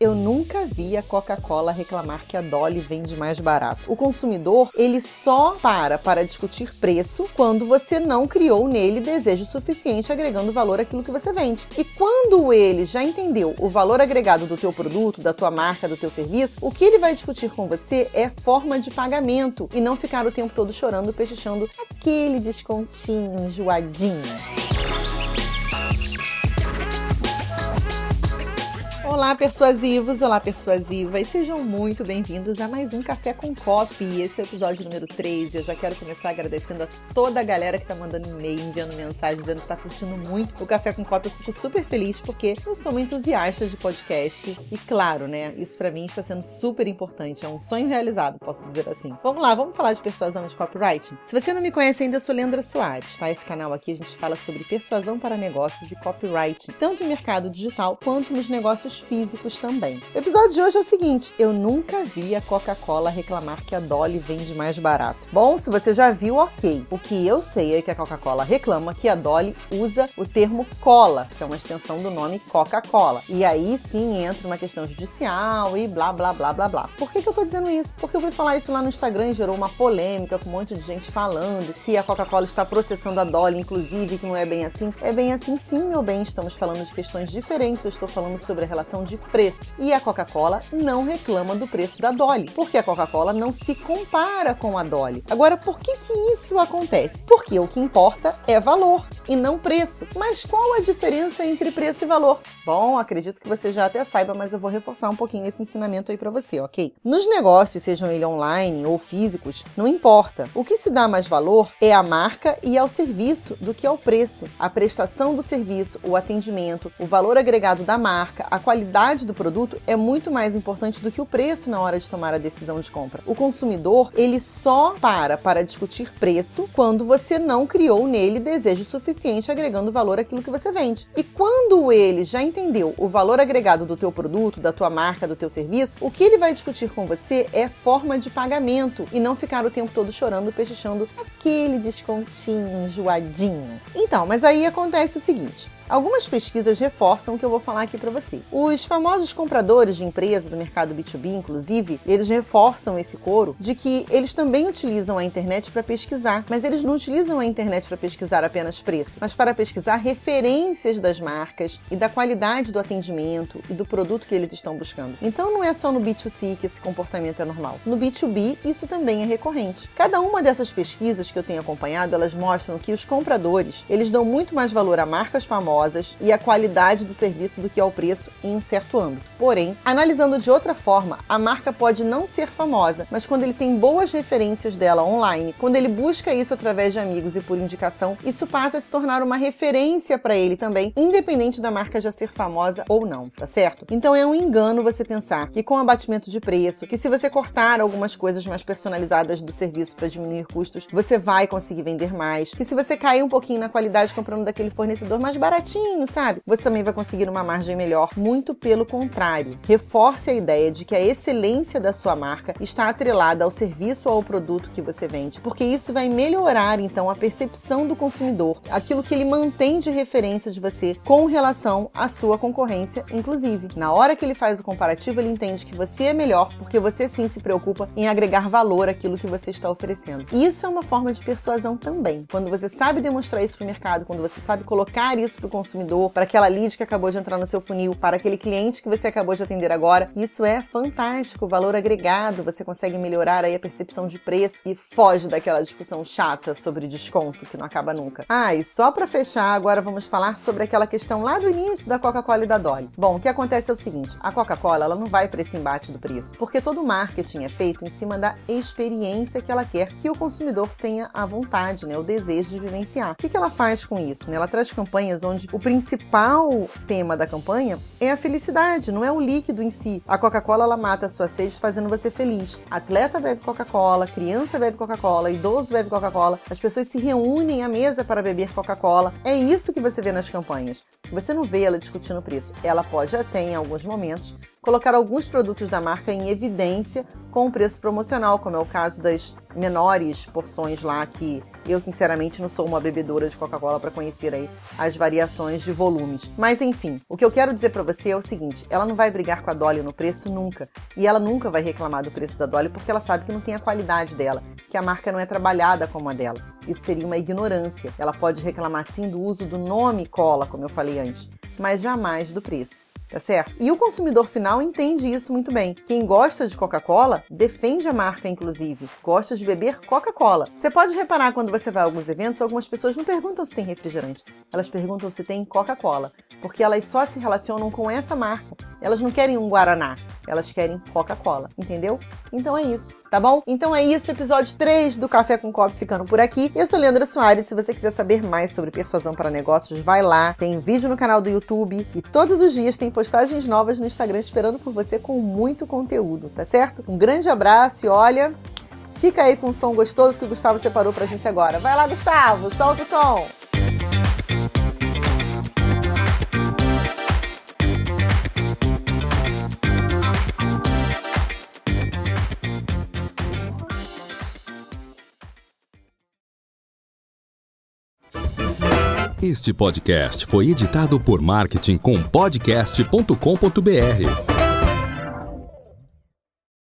Eu nunca vi a Coca-Cola reclamar que a Dolly vende mais barato. O consumidor, ele só para para discutir preço quando você não criou nele desejo suficiente agregando valor àquilo que você vende. E quando ele já entendeu o valor agregado do teu produto, da tua marca, do teu serviço, o que ele vai discutir com você é forma de pagamento e não ficar o tempo todo chorando, pechinchando aquele descontinho enjoadinho. Olá, persuasivos! Olá, persuasivas! Sejam muito bem-vindos a mais um Café com Copy. Esse é o episódio número 3 e eu já quero começar agradecendo a toda a galera que tá mandando e-mail, enviando mensagem, dizendo que tá curtindo muito o Café com Copy. Eu fico super feliz porque eu sou uma entusiasta de podcast e, claro, né, isso para mim está sendo super importante. É um sonho realizado, posso dizer assim. Vamos lá, vamos falar de persuasão e de copywriting? Se você não me conhece ainda, eu sou Leandra Soares, tá? Esse canal aqui a gente fala sobre persuasão para negócios e copywriting, tanto em mercado digital quanto nos negócios físicos também. O episódio de hoje é o seguinte: eu nunca vi a Coca-Cola reclamar que a Dolly vende mais barato. Bom, se você já viu, ok. O que eu sei é que a Coca-Cola reclama que a Dolly usa o termo cola, que é uma extensão do nome Coca-Cola. E aí sim entra uma questão judicial e blá blá blá blá blá. Por que, que eu tô dizendo isso? Porque eu fui falar isso lá no Instagram e gerou uma polêmica com um monte de gente falando que a Coca-Cola está processando a Dolly, inclusive, que não é bem assim. É bem assim, sim, meu bem. Estamos falando de questões diferentes. Eu estou falando sobre a relação de preço. E a Coca-Cola não reclama do preço da Dolly, porque a Coca-Cola não se compara com a Dolly. Agora, por que, que isso acontece? Porque o que importa é valor e não preço. Mas qual a diferença entre preço e valor? Bom, acredito que você já até saiba, mas eu vou reforçar um pouquinho esse ensinamento aí para você, ok? Nos negócios, sejam eles online ou físicos, não importa. O que se dá mais valor é a marca e ao serviço do que ao preço. A prestação do serviço, o atendimento, o valor agregado da marca, a qualidade do produto é muito mais importante do que o preço na hora de tomar a decisão de compra. O consumidor, ele só para para discutir preço quando você não criou nele desejo suficiente agregando valor àquilo que você vende. E quando ele já entendeu o valor agregado do teu produto, da tua marca, do teu serviço, o que ele vai discutir com você é forma de pagamento e não ficar o tempo todo chorando, pechichando aquele descontinho enjoadinho. Então, mas aí acontece o seguinte: Algumas pesquisas reforçam o que eu vou falar aqui para você. Os famosos compradores de empresa do mercado B2B, inclusive, eles reforçam esse coro de que eles também utilizam a internet para pesquisar, mas eles não utilizam a internet para pesquisar apenas preço, mas para pesquisar referências das marcas e da qualidade do atendimento e do produto que eles estão buscando. Então não é só no B2C que esse comportamento é normal. No B2B, isso também é recorrente. Cada uma dessas pesquisas que eu tenho acompanhado, elas mostram que os compradores, eles dão muito mais valor a marcas famosas famosas e a qualidade do serviço do que ao preço em um certo âmbito. Porém, analisando de outra forma, a marca pode não ser famosa, mas quando ele tem boas referências dela online, quando ele busca isso através de amigos e por indicação, isso passa a se tornar uma referência para ele também, independente da marca já ser famosa ou não, tá certo? Então é um engano você pensar que com abatimento de preço, que se você cortar algumas coisas mais personalizadas do serviço para diminuir custos, você vai conseguir vender mais, que se você cair um pouquinho na qualidade comprando daquele fornecedor mais barato sabe? Você também vai conseguir uma margem melhor. Muito pelo contrário. Reforce a ideia de que a excelência da sua marca está atrelada ao serviço ou ao produto que você vende, porque isso vai melhorar então a percepção do consumidor, aquilo que ele mantém de referência de você com relação à sua concorrência, inclusive. Na hora que ele faz o comparativo, ele entende que você é melhor porque você sim se preocupa em agregar valor àquilo que você está oferecendo. Isso é uma forma de persuasão também. Quando você sabe demonstrar isso para o mercado, quando você sabe colocar isso para o consumidor, para aquela lead que acabou de entrar no seu funil, para aquele cliente que você acabou de atender agora. Isso é fantástico, valor agregado, você consegue melhorar aí a percepção de preço e foge daquela discussão chata sobre desconto que não acaba nunca. Ah, e só para fechar, agora vamos falar sobre aquela questão lá do início da Coca-Cola e da Dolly. Bom, o que acontece é o seguinte, a Coca-Cola ela não vai para esse embate do preço, porque todo o marketing é feito em cima da experiência que ela quer que o consumidor tenha a vontade, né, o desejo de vivenciar. O que, que ela faz com isso? Né? Ela traz campanhas onde o principal tema da campanha é a felicidade, não é o líquido em si. A Coca-Cola ela mata a sua sede fazendo você feliz. Atleta bebe Coca-Cola, criança bebe Coca-Cola, idoso bebe Coca-Cola, as pessoas se reúnem à mesa para beber Coca-Cola. É isso que você vê nas campanhas. Você não vê ela discutindo o preço. Ela pode até, em alguns momentos, colocar alguns produtos da marca em evidência com preço promocional, como é o caso das menores porções lá que eu sinceramente não sou uma bebedora de Coca-Cola para conhecer aí as variações de volumes. Mas enfim, o que eu quero dizer para você é o seguinte, ela não vai brigar com a Dolly no preço nunca, e ela nunca vai reclamar do preço da Dolly porque ela sabe que não tem a qualidade dela, que a marca não é trabalhada como a dela. Isso seria uma ignorância. Ela pode reclamar sim do uso do nome cola, como eu falei antes, mas jamais do preço tá certo? E o consumidor final entende isso muito bem. Quem gosta de Coca-Cola defende a marca, inclusive. Gosta de beber Coca-Cola. Você pode reparar quando você vai a alguns eventos, algumas pessoas não perguntam se tem refrigerante, elas perguntam se tem Coca-Cola, porque elas só se relacionam com essa marca. Elas não querem um Guaraná, elas querem Coca-Cola, entendeu? Então é isso tá bom? Então é isso, episódio 3 do Café com Copo ficando por aqui. Eu sou Leandra Soares, se você quiser saber mais sobre persuasão para negócios, vai lá, tem vídeo no canal do YouTube e todos os dias tem postagens novas no Instagram esperando por você com muito conteúdo, tá certo? Um grande abraço e olha, fica aí com o som gostoso que o Gustavo separou pra gente agora. Vai lá, Gustavo, solta o som! Este podcast foi editado por Marketing com podcast.com.br.